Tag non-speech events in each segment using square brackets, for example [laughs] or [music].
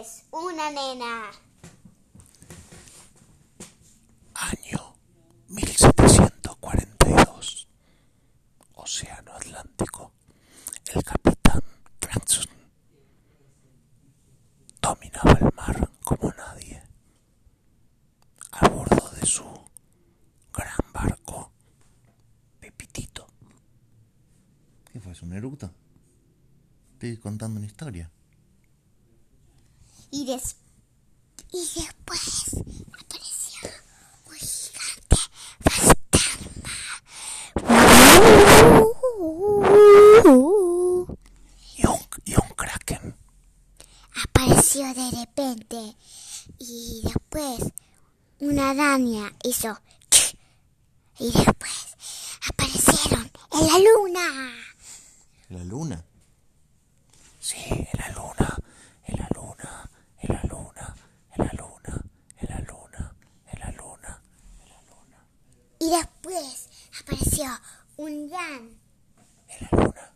después, una nena. Año 1742. Océano Atlántico. El capitán Franson dominaba el mar como nadie. A bordo de su gran barco, Pepitito. ¿Qué fue? ¿Es un eructo? Estoy contando una historia. Y, des y después apareció un gigante fantasma. Y un, y un kraken. Apareció de repente y después una araña hizo y después aparecieron en la luna. ¿La luna? Sí, en la luna, en la luna, en la luna, en la luna, en la luna, en la luna. Y después apareció un gran En la luna.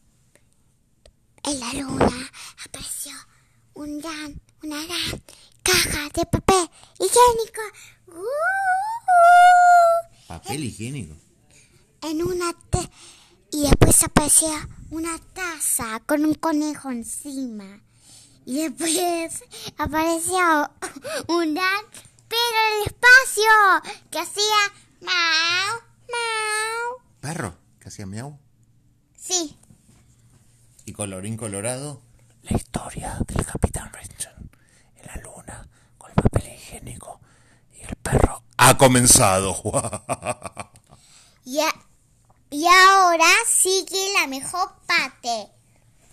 en la luna apareció un gran, una gran caja de papel higiénico. ¡Uh! Papel higiénico. En una ta- y después apareció una taza con un conejo encima. Y después apareció un gran perro en el espacio que hacía mau. Perro, que hacía miau. Sí, Y colorín colorado. La historia del capitán Renson en la luna con el papel higiénico y el perro. Ha comenzado. [laughs] y, a- y ahora sigue la mejor parte.